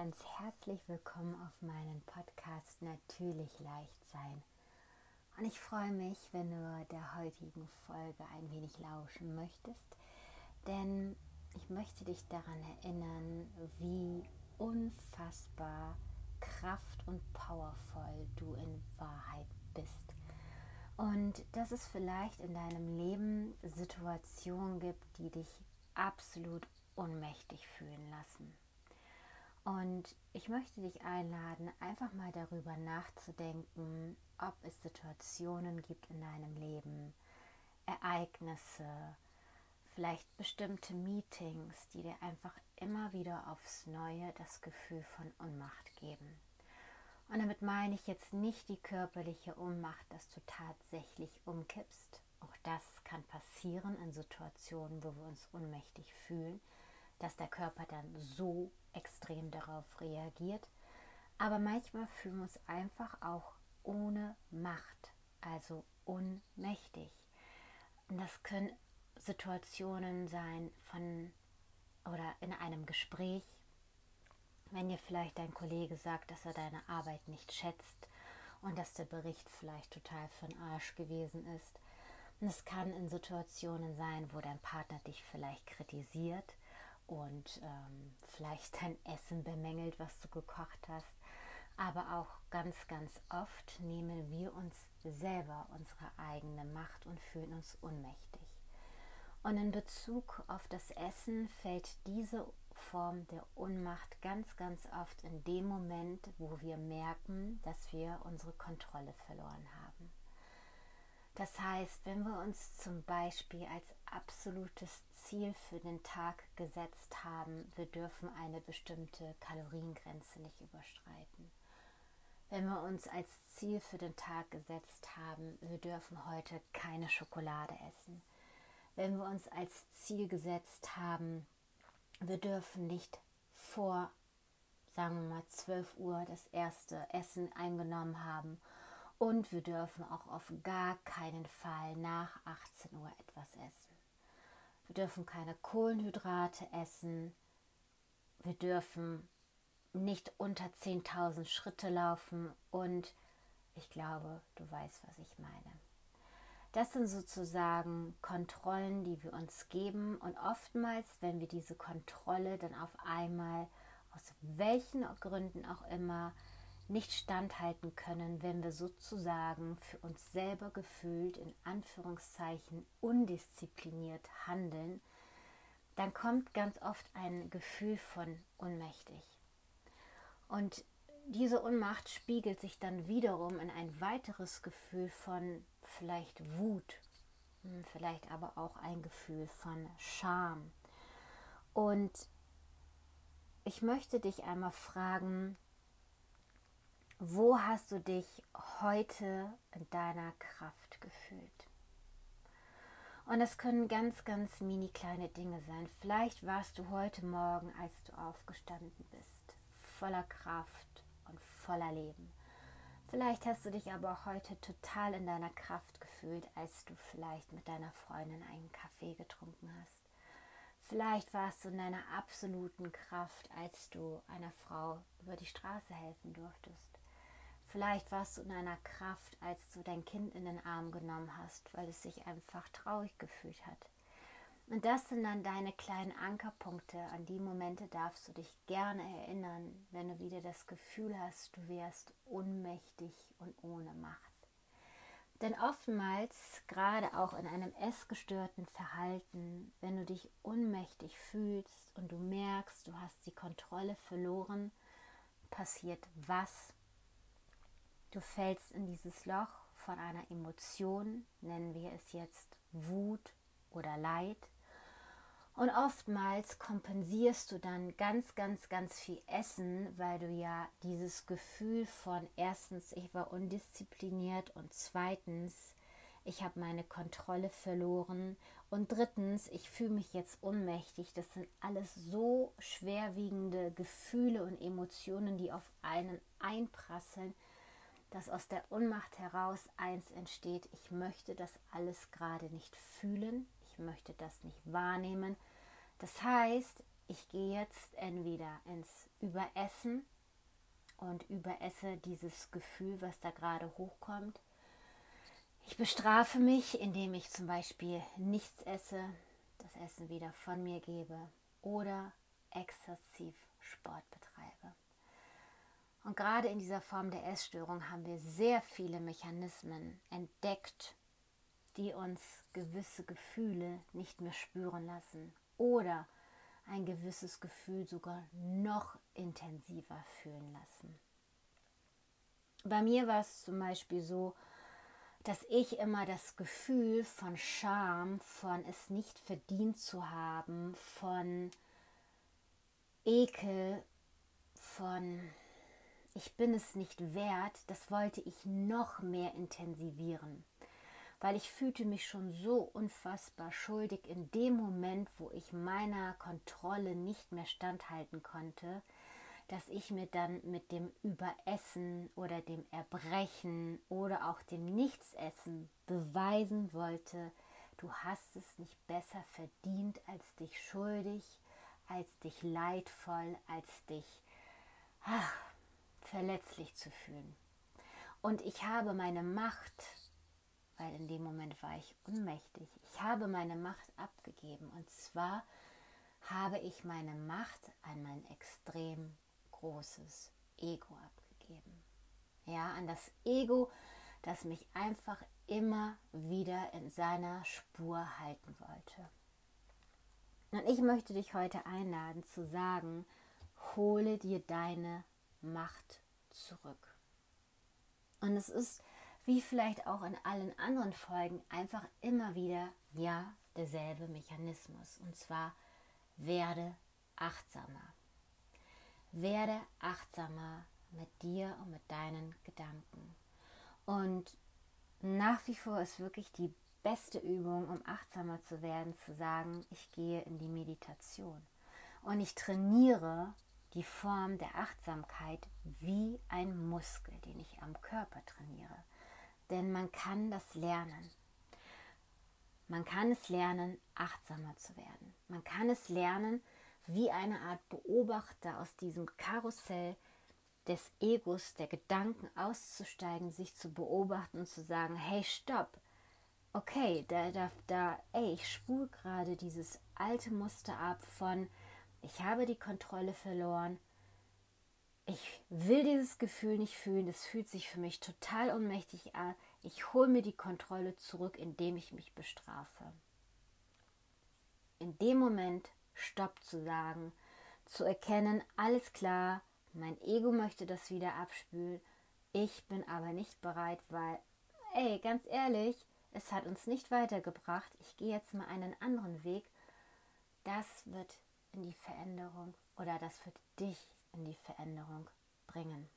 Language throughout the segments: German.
ganz herzlich willkommen auf meinen Podcast Natürlich leicht sein. Und ich freue mich, wenn du der heutigen Folge ein wenig lauschen möchtest, denn ich möchte dich daran erinnern, wie unfassbar kraft- und powervoll du in Wahrheit bist. Und dass es vielleicht in deinem Leben Situationen gibt, die dich absolut ohnmächtig fühlen lassen. Und ich möchte dich einladen, einfach mal darüber nachzudenken, ob es Situationen gibt in deinem Leben, Ereignisse, vielleicht bestimmte Meetings, die dir einfach immer wieder aufs Neue das Gefühl von Unmacht geben. Und damit meine ich jetzt nicht die körperliche Ohnmacht, dass du tatsächlich umkippst. Auch das kann passieren in Situationen, wo wir uns ohnmächtig fühlen dass der Körper dann so extrem darauf reagiert. Aber manchmal fühlen wir uns einfach auch ohne Macht, also unmächtig. Und das können Situationen sein von oder in einem Gespräch, wenn dir vielleicht dein Kollege sagt, dass er deine Arbeit nicht schätzt und dass der Bericht vielleicht total für den Arsch gewesen ist. Und es kann in Situationen sein, wo dein Partner dich vielleicht kritisiert und ähm, vielleicht dein Essen bemängelt, was du gekocht hast. Aber auch ganz, ganz oft nehmen wir uns selber unsere eigene Macht und fühlen uns ohnmächtig. Und in Bezug auf das Essen fällt diese Form der Ohnmacht ganz, ganz oft in dem Moment, wo wir merken, dass wir unsere Kontrolle verloren haben. Das heißt, wenn wir uns zum Beispiel als absolutes Ziel für den Tag gesetzt haben, wir dürfen eine bestimmte Kaloriengrenze nicht überschreiten. Wenn wir uns als Ziel für den Tag gesetzt haben, wir dürfen heute keine Schokolade essen. Wenn wir uns als Ziel gesetzt haben, wir dürfen nicht vor, sagen wir mal, 12 Uhr das erste Essen eingenommen haben und wir dürfen auch auf gar keinen Fall nach 18 Uhr etwas essen. Wir dürfen keine Kohlenhydrate essen. Wir dürfen nicht unter 10.000 Schritte laufen und ich glaube, du weißt, was ich meine. Das sind sozusagen Kontrollen, die wir uns geben und oftmals, wenn wir diese Kontrolle dann auf einmal aus welchen Gründen auch immer nicht standhalten können, wenn wir sozusagen für uns selber gefühlt in Anführungszeichen undiszipliniert handeln, dann kommt ganz oft ein Gefühl von ohnmächtig. Und diese Unmacht spiegelt sich dann wiederum in ein weiteres Gefühl von vielleicht Wut, hm, vielleicht aber auch ein Gefühl von Scham. Und ich möchte dich einmal fragen, wo hast du dich heute in deiner Kraft gefühlt? Und es können ganz, ganz mini kleine Dinge sein. Vielleicht warst du heute Morgen, als du aufgestanden bist, voller Kraft und voller Leben. Vielleicht hast du dich aber auch heute total in deiner Kraft gefühlt, als du vielleicht mit deiner Freundin einen Kaffee getrunken hast. Vielleicht warst du in deiner absoluten Kraft, als du einer Frau über die Straße helfen durftest. Vielleicht warst du in einer Kraft, als du dein Kind in den Arm genommen hast, weil es sich einfach traurig gefühlt hat. Und das sind dann deine kleinen Ankerpunkte. An die Momente darfst du dich gerne erinnern, wenn du wieder das Gefühl hast, du wärst ohnmächtig und ohne Macht. Denn oftmals, gerade auch in einem essgestörten Verhalten, wenn du dich ohnmächtig fühlst und du merkst, du hast die Kontrolle verloren, passiert was? Du fällst in dieses Loch von einer Emotion, nennen wir es jetzt Wut oder Leid. Und oftmals kompensierst du dann ganz, ganz, ganz viel Essen, weil du ja dieses Gefühl von erstens, ich war undiszipliniert und zweitens, ich habe meine Kontrolle verloren und drittens, ich fühle mich jetzt ohnmächtig. Das sind alles so schwerwiegende Gefühle und Emotionen, die auf einen einprasseln, dass aus der Unmacht heraus eins entsteht, ich möchte das alles gerade nicht fühlen, ich möchte das nicht wahrnehmen. Das heißt, ich gehe jetzt entweder ins Überessen und überesse dieses Gefühl, was da gerade hochkommt. Ich bestrafe mich, indem ich zum Beispiel nichts esse, das Essen wieder von mir gebe oder exzessiv Sport betreibe. Und gerade in dieser Form der Essstörung haben wir sehr viele Mechanismen entdeckt, die uns gewisse Gefühle nicht mehr spüren lassen oder ein gewisses Gefühl sogar noch intensiver fühlen lassen. Bei mir war es zum Beispiel so, dass ich immer das Gefühl von Scham, von es nicht verdient zu haben, von Ekel, von ich bin es nicht wert, das wollte ich noch mehr intensivieren weil ich fühlte mich schon so unfassbar schuldig in dem Moment, wo ich meiner Kontrolle nicht mehr standhalten konnte, dass ich mir dann mit dem Überessen oder dem Erbrechen oder auch dem Nichtsessen beweisen wollte, du hast es nicht besser verdient, als dich schuldig, als dich leidvoll, als dich ach, verletzlich zu fühlen. Und ich habe meine Macht weil in dem Moment war ich unmächtig. Ich habe meine Macht abgegeben und zwar habe ich meine Macht an mein extrem großes Ego abgegeben. Ja, an das Ego, das mich einfach immer wieder in seiner Spur halten wollte. Und ich möchte dich heute einladen zu sagen, hole dir deine Macht zurück. Und es ist wie vielleicht auch in allen anderen Folgen, einfach immer wieder, ja, derselbe Mechanismus. Und zwar werde achtsamer. Werde achtsamer mit dir und mit deinen Gedanken. Und nach wie vor ist wirklich die beste Übung, um achtsamer zu werden, zu sagen, ich gehe in die Meditation. Und ich trainiere die Form der Achtsamkeit wie ein Muskel, den ich am Körper trainiere denn man kann das lernen. Man kann es lernen, achtsamer zu werden. Man kann es lernen, wie eine Art Beobachter aus diesem Karussell des Egos, der Gedanken auszusteigen, sich zu beobachten und zu sagen, hey, stopp, okay, da, da, da, ey, ich spule gerade dieses alte Muster ab von, ich habe die Kontrolle verloren, ich will dieses Gefühl nicht fühlen, das fühlt sich für mich total ohnmächtig an. Ich hole mir die Kontrolle zurück, indem ich mich bestrafe. In dem Moment Stopp zu sagen, zu erkennen, alles klar, mein Ego möchte das wieder abspülen, ich bin aber nicht bereit, weil, ey, ganz ehrlich, es hat uns nicht weitergebracht, ich gehe jetzt mal einen anderen Weg, das wird in die Veränderung oder das wird dich in die Veränderung bringen.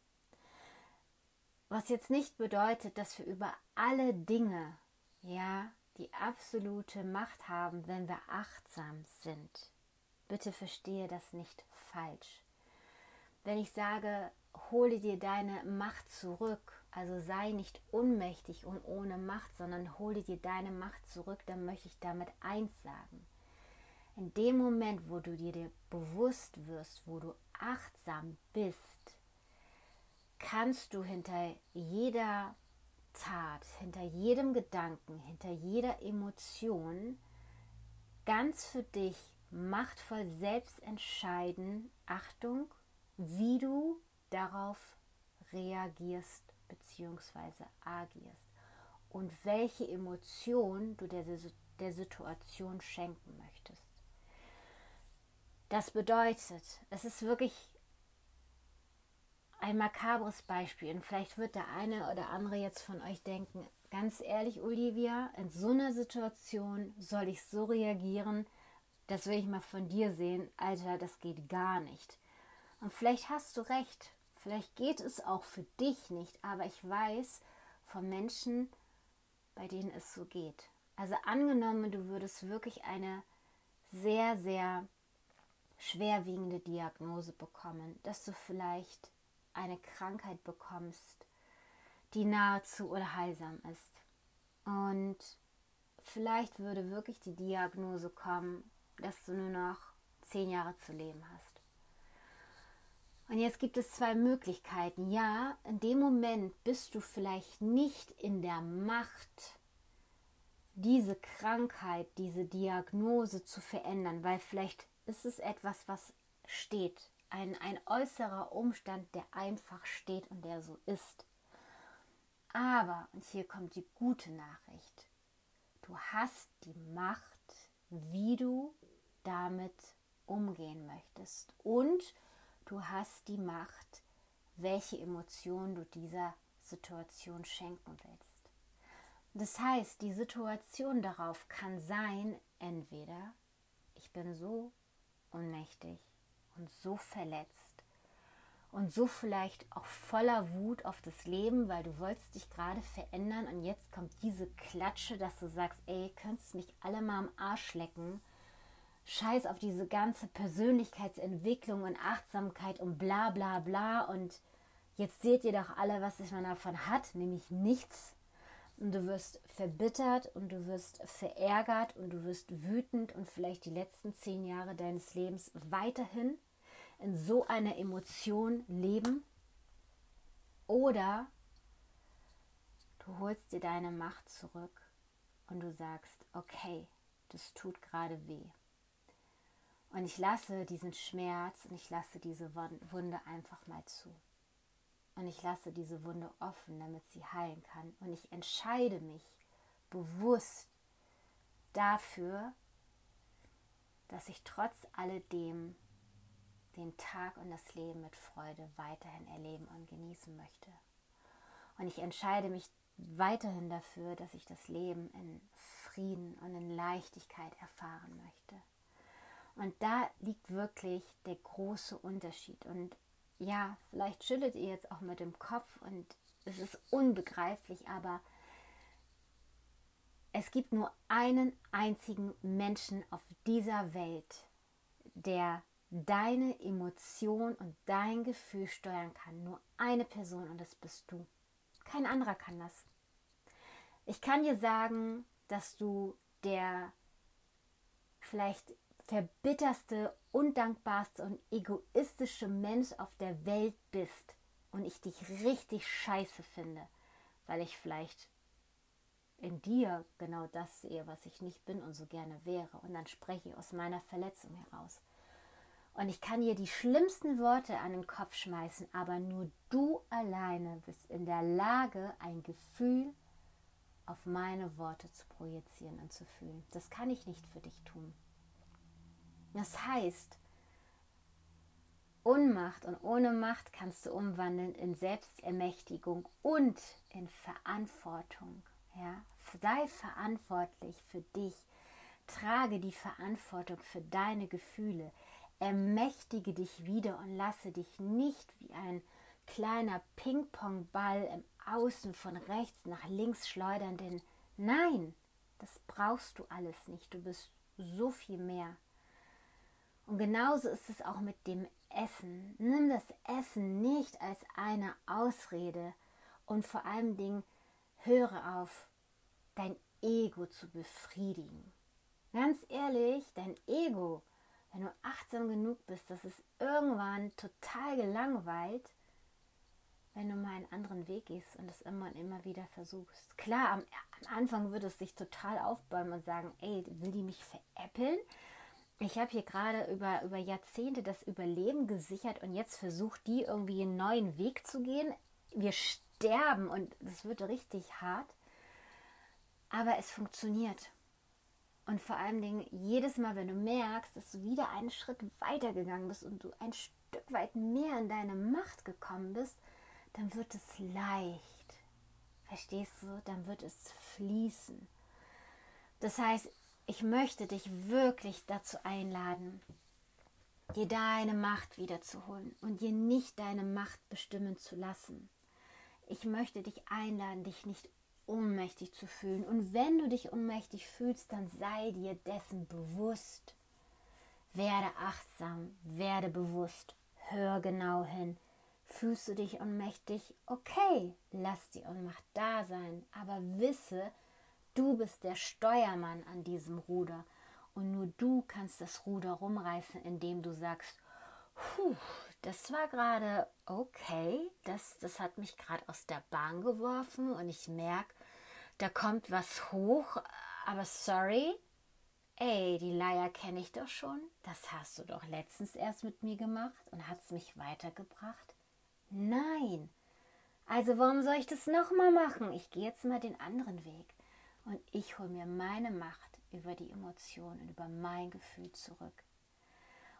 Was jetzt nicht bedeutet, dass wir über alle Dinge, ja, die absolute Macht haben, wenn wir achtsam sind. Bitte verstehe das nicht falsch. Wenn ich sage, hole dir deine Macht zurück, also sei nicht unmächtig und ohne Macht, sondern hole dir deine Macht zurück, dann möchte ich damit eins sagen. In dem Moment, wo du dir bewusst wirst, wo du achtsam bist, kannst du hinter jeder Tat, hinter jedem Gedanken, hinter jeder Emotion ganz für dich machtvoll selbst entscheiden, Achtung, wie du darauf reagierst bzw. agierst und welche Emotion du der, der Situation schenken möchtest. Das bedeutet, es ist wirklich ein makabres Beispiel. Und vielleicht wird der eine oder andere jetzt von euch denken, ganz ehrlich, Olivia, in so einer Situation soll ich so reagieren, das will ich mal von dir sehen, Alter, das geht gar nicht. Und vielleicht hast du recht, vielleicht geht es auch für dich nicht, aber ich weiß von Menschen, bei denen es so geht. Also angenommen, du würdest wirklich eine sehr, sehr schwerwiegende Diagnose bekommen, dass du vielleicht eine Krankheit bekommst, die nahezu unheilsam ist. Und vielleicht würde wirklich die Diagnose kommen, dass du nur noch zehn Jahre zu leben hast. Und jetzt gibt es zwei Möglichkeiten. Ja, in dem Moment bist du vielleicht nicht in der Macht, diese Krankheit, diese Diagnose zu verändern, weil vielleicht ist es etwas, was steht, ein, ein äußerer Umstand, der einfach steht und der so ist. Aber, und hier kommt die gute Nachricht, du hast die Macht, wie du damit umgehen möchtest. Und du hast die Macht, welche Emotionen du dieser Situation schenken willst. Das heißt, die Situation darauf kann sein, entweder ich bin so ohnmächtig und so verletzt und so vielleicht auch voller Wut auf das Leben, weil du wolltest dich gerade verändern und jetzt kommt diese Klatsche, dass du sagst, ey, könntest mich alle mal am Arsch lecken. Scheiß auf diese ganze Persönlichkeitsentwicklung und Achtsamkeit und bla bla bla und jetzt seht ihr doch alle, was man davon hat, nämlich nichts und du wirst verbittert und du wirst verärgert und du wirst wütend und vielleicht die letzten zehn Jahre deines Lebens weiterhin in so einer Emotion leben. Oder du holst dir deine Macht zurück und du sagst, okay, das tut gerade weh. Und ich lasse diesen Schmerz und ich lasse diese Wunde einfach mal zu. Und ich lasse diese Wunde offen, damit sie heilen kann. Und ich entscheide mich bewusst dafür, dass ich trotz alledem den Tag und das Leben mit Freude weiterhin erleben und genießen möchte. Und ich entscheide mich weiterhin dafür, dass ich das Leben in Frieden und in Leichtigkeit erfahren möchte. Und da liegt wirklich der große Unterschied. Und ja, vielleicht schüttelt ihr jetzt auch mit dem Kopf und es ist unbegreiflich, aber es gibt nur einen einzigen Menschen auf dieser Welt, der deine Emotion und dein Gefühl steuern kann. Nur eine Person und das bist du. Kein anderer kann das. Ich kann dir sagen, dass du der vielleicht verbitterste, undankbarste und egoistische Mensch auf der Welt bist und ich dich richtig scheiße finde, weil ich vielleicht in dir genau das sehe, was ich nicht bin und so gerne wäre. Und dann spreche ich aus meiner Verletzung heraus. Und ich kann dir die schlimmsten Worte an den Kopf schmeißen, aber nur du alleine bist in der Lage, ein Gefühl auf meine Worte zu projizieren und zu fühlen. Das kann ich nicht für dich tun. Das heißt, Unmacht und ohne Macht kannst du umwandeln in Selbstermächtigung und in Verantwortung. Ja? Sei verantwortlich für dich. Trage die Verantwortung für deine Gefühle. Ermächtige dich wieder und lasse dich nicht wie ein kleiner Ping-Pong-Ball im Außen von rechts nach links schleudern, denn nein, das brauchst du alles nicht. Du bist so viel mehr. Und genauso ist es auch mit dem Essen. Nimm das Essen nicht als eine Ausrede und vor allen Dingen höre auf, dein Ego zu befriedigen. Ganz ehrlich, dein Ego, wenn du achtsam genug bist, das ist irgendwann total gelangweilt, wenn du mal einen anderen Weg gehst und es immer und immer wieder versuchst. Klar, am, am Anfang würde es sich total aufbäumen und sagen, ey, will die mich veräppeln? Ich habe hier gerade über, über Jahrzehnte das Überleben gesichert und jetzt versucht die irgendwie einen neuen Weg zu gehen. Wir sterben und das wird richtig hart. Aber es funktioniert. Und vor allen Dingen, jedes Mal, wenn du merkst, dass du wieder einen Schritt weiter gegangen bist und du ein Stück weit mehr in deine Macht gekommen bist, dann wird es leicht. Verstehst du? Dann wird es fließen. Das heißt, ich möchte dich wirklich dazu einladen, dir deine Macht wiederzuholen und dir nicht deine Macht bestimmen zu lassen. Ich möchte dich einladen, dich nicht ohnmächtig zu fühlen. Und wenn du dich ohnmächtig fühlst, dann sei dir dessen bewusst. Werde achtsam, werde bewusst, hör genau hin. Fühlst du dich ohnmächtig? Okay, lass die Ohnmacht da sein, aber wisse, Du bist der Steuermann an diesem Ruder. Und nur du kannst das Ruder rumreißen, indem du sagst, Puh, das war gerade okay, das, das hat mich gerade aus der Bahn geworfen und ich merke, da kommt was hoch, aber sorry, ey, die Leier kenne ich doch schon, das hast du doch letztens erst mit mir gemacht und hat es mich weitergebracht. Nein, also warum soll ich das nochmal machen? Ich gehe jetzt mal den anderen Weg und ich hole mir meine Macht über die Emotionen, über mein Gefühl zurück.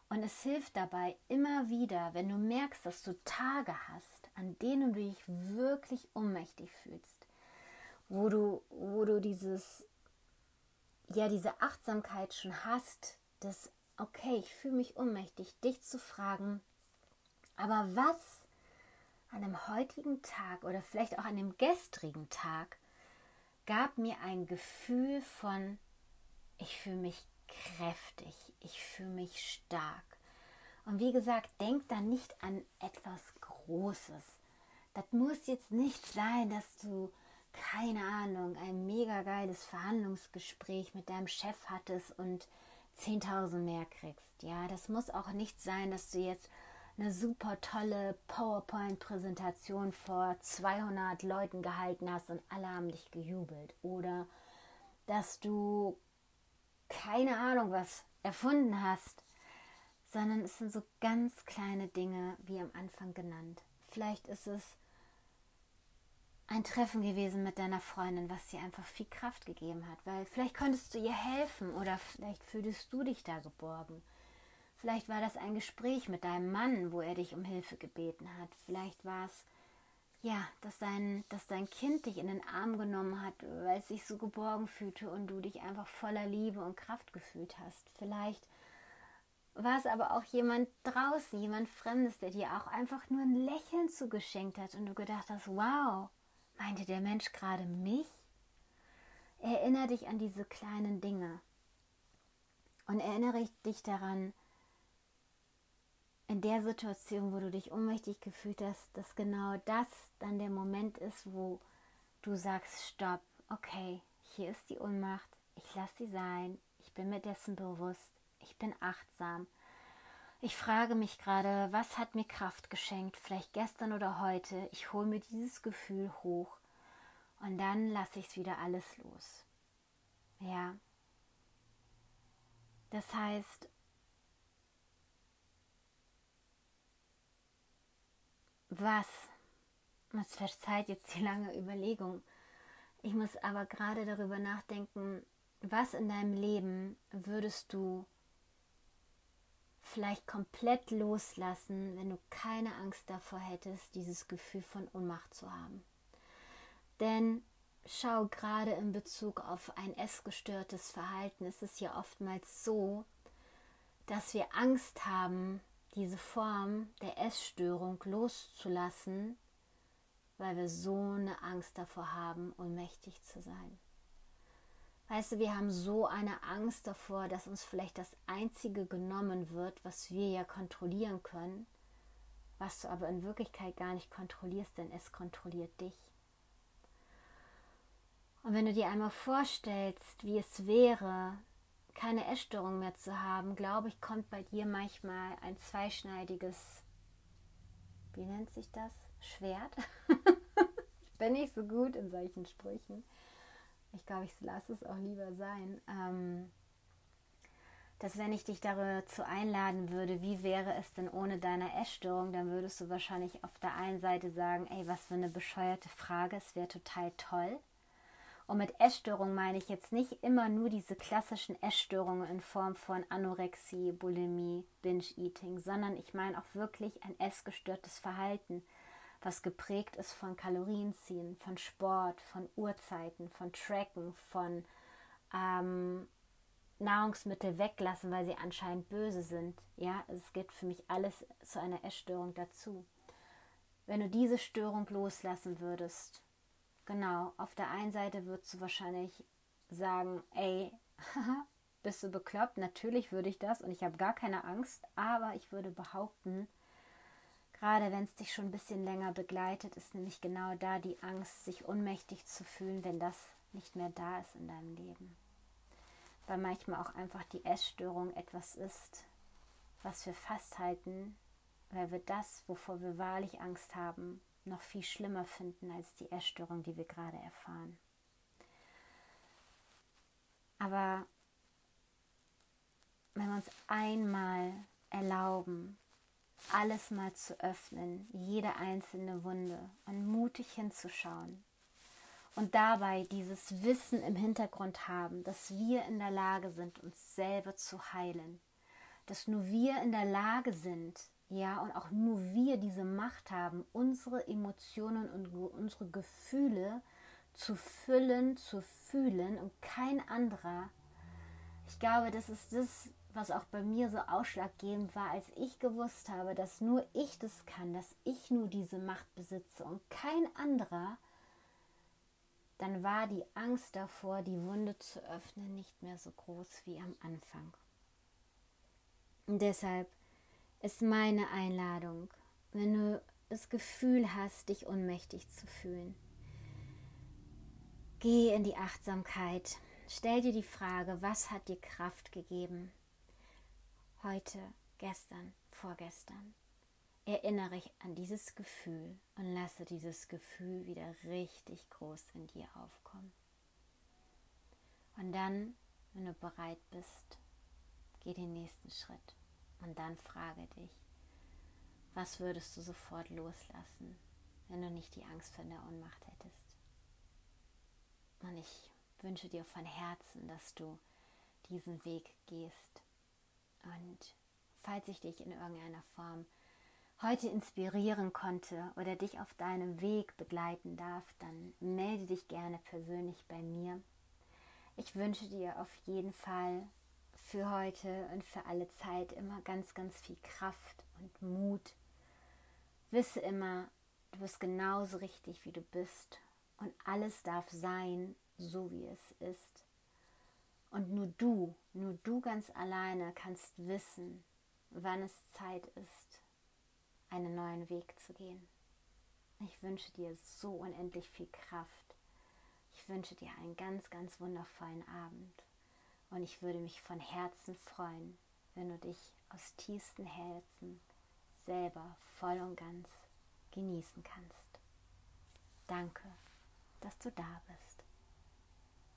Und es hilft dabei immer wieder, wenn du merkst, dass du Tage hast, an denen du dich wirklich ohnmächtig fühlst, wo du, wo du dieses, ja, diese Achtsamkeit schon hast, dass, okay, ich fühle mich ohnmächtig, dich zu fragen, aber was an dem heutigen Tag oder vielleicht auch an dem gestrigen Tag gab mir ein Gefühl von, ich fühle mich kräftig, ich fühle mich stark. Und wie gesagt, denk da nicht an etwas Großes. Das muss jetzt nicht sein, dass du, keine Ahnung, ein mega geiles Verhandlungsgespräch mit deinem Chef hattest und 10.000 mehr kriegst. Ja, das muss auch nicht sein, dass du jetzt eine super tolle PowerPoint-Präsentation vor 200 Leuten gehalten hast und alle haben dich gejubelt. Oder dass du keine Ahnung was erfunden hast, sondern es sind so ganz kleine Dinge, wie am Anfang genannt. Vielleicht ist es ein Treffen gewesen mit deiner Freundin, was dir einfach viel Kraft gegeben hat, weil vielleicht konntest du ihr helfen oder vielleicht fühltest du dich da geborgen. Vielleicht war das ein Gespräch mit deinem Mann, wo er dich um Hilfe gebeten hat. Vielleicht war es ja, dass dein, dass dein Kind dich in den Arm genommen hat, weil es sich so geborgen fühlte und du dich einfach voller Liebe und Kraft gefühlt hast. Vielleicht war es aber auch jemand draußen, jemand Fremdes, der dir auch einfach nur ein Lächeln zugeschenkt hat und du gedacht hast, wow, meinte der Mensch gerade mich? Erinnere dich an diese kleinen Dinge und erinnere dich daran, in der Situation, wo du dich ohnmächtig gefühlt hast, dass genau das dann der Moment ist, wo du sagst, stopp, okay, hier ist die Ohnmacht, ich lasse sie sein, ich bin mir dessen bewusst, ich bin achtsam. Ich frage mich gerade, was hat mir Kraft geschenkt, vielleicht gestern oder heute. Ich hole mir dieses Gefühl hoch und dann lasse ich es wieder alles los. Ja. Das heißt, was, es verzeiht jetzt die lange Überlegung, ich muss aber gerade darüber nachdenken, was in deinem Leben würdest du vielleicht komplett loslassen, wenn du keine Angst davor hättest, dieses Gefühl von Ohnmacht zu haben. Denn schau gerade in Bezug auf ein essgestörtes Verhalten, ist es ja oftmals so, dass wir Angst haben, diese Form der Essstörung loszulassen, weil wir so eine Angst davor haben, ohnmächtig zu sein. Weißt du, wir haben so eine Angst davor, dass uns vielleicht das Einzige genommen wird, was wir ja kontrollieren können, was du aber in Wirklichkeit gar nicht kontrollierst, denn es kontrolliert dich. Und wenn du dir einmal vorstellst, wie es wäre, keine Essstörung mehr zu haben, glaube ich, kommt bei dir manchmal ein zweischneidiges, wie nennt sich das? Schwert? ich bin nicht so gut in solchen Sprüchen. Ich glaube, ich lasse es auch lieber sein. Ähm, dass wenn ich dich dazu einladen würde, wie wäre es denn ohne deine Essstörung, dann würdest du wahrscheinlich auf der einen Seite sagen, ey, was für eine bescheuerte Frage, es wäre total toll. Und mit Essstörung meine ich jetzt nicht immer nur diese klassischen Essstörungen in Form von Anorexie, Bulimie, Binge-Eating, sondern ich meine auch wirklich ein essgestörtes Verhalten, was geprägt ist von Kalorienziehen, von Sport, von Uhrzeiten, von Tracken, von ähm, Nahrungsmittel weglassen, weil sie anscheinend böse sind. Ja, es geht für mich alles zu einer Essstörung dazu. Wenn du diese Störung loslassen würdest, Genau, auf der einen Seite würdest du wahrscheinlich sagen, ey, bist du bekloppt? Natürlich würde ich das und ich habe gar keine Angst, aber ich würde behaupten, gerade wenn es dich schon ein bisschen länger begleitet, ist nämlich genau da die Angst, sich ohnmächtig zu fühlen, wenn das nicht mehr da ist in deinem Leben. weil manchmal auch einfach die Essstörung etwas ist, was wir festhalten, weil wir das, wovor wir wahrlich Angst haben, noch viel schlimmer finden als die Essstörung, die wir gerade erfahren. Aber wenn wir uns einmal erlauben, alles mal zu öffnen, jede einzelne Wunde und mutig hinzuschauen und dabei dieses Wissen im Hintergrund haben, dass wir in der Lage sind, uns selber zu heilen, dass nur wir in der Lage sind, ja, und auch nur wir diese Macht haben, unsere Emotionen und unsere Gefühle zu füllen, zu fühlen und kein anderer. Ich glaube, das ist das, was auch bei mir so ausschlaggebend war, als ich gewusst habe, dass nur ich das kann, dass ich nur diese Macht besitze und kein anderer, dann war die Angst davor, die Wunde zu öffnen, nicht mehr so groß wie am Anfang. Und deshalb ist meine Einladung, wenn du das Gefühl hast, dich ohnmächtig zu fühlen, geh in die Achtsamkeit. Stell dir die Frage, was hat dir Kraft gegeben? Heute, gestern, vorgestern. Erinnere dich an dieses Gefühl und lasse dieses Gefühl wieder richtig groß in dir aufkommen. Und dann, wenn du bereit bist, geh den nächsten Schritt und dann frage dich, was würdest du sofort loslassen, wenn du nicht die Angst vor der Ohnmacht hättest? Und ich wünsche dir von Herzen, dass du diesen Weg gehst. Und falls ich dich in irgendeiner Form heute inspirieren konnte oder dich auf deinem Weg begleiten darf, dann melde dich gerne persönlich bei mir. Ich wünsche dir auf jeden Fall für heute und für alle Zeit immer ganz, ganz viel Kraft und Mut. Wisse immer, du bist genauso richtig, wie du bist und alles darf sein, so wie es ist. Und nur du, nur du ganz alleine kannst wissen, wann es Zeit ist, einen neuen Weg zu gehen. Ich wünsche dir so unendlich viel Kraft. Ich wünsche dir einen ganz, ganz wundervollen Abend. Und ich würde mich von Herzen freuen, wenn du dich aus tiefstem Herzen selber voll und ganz genießen kannst. Danke, dass du da bist.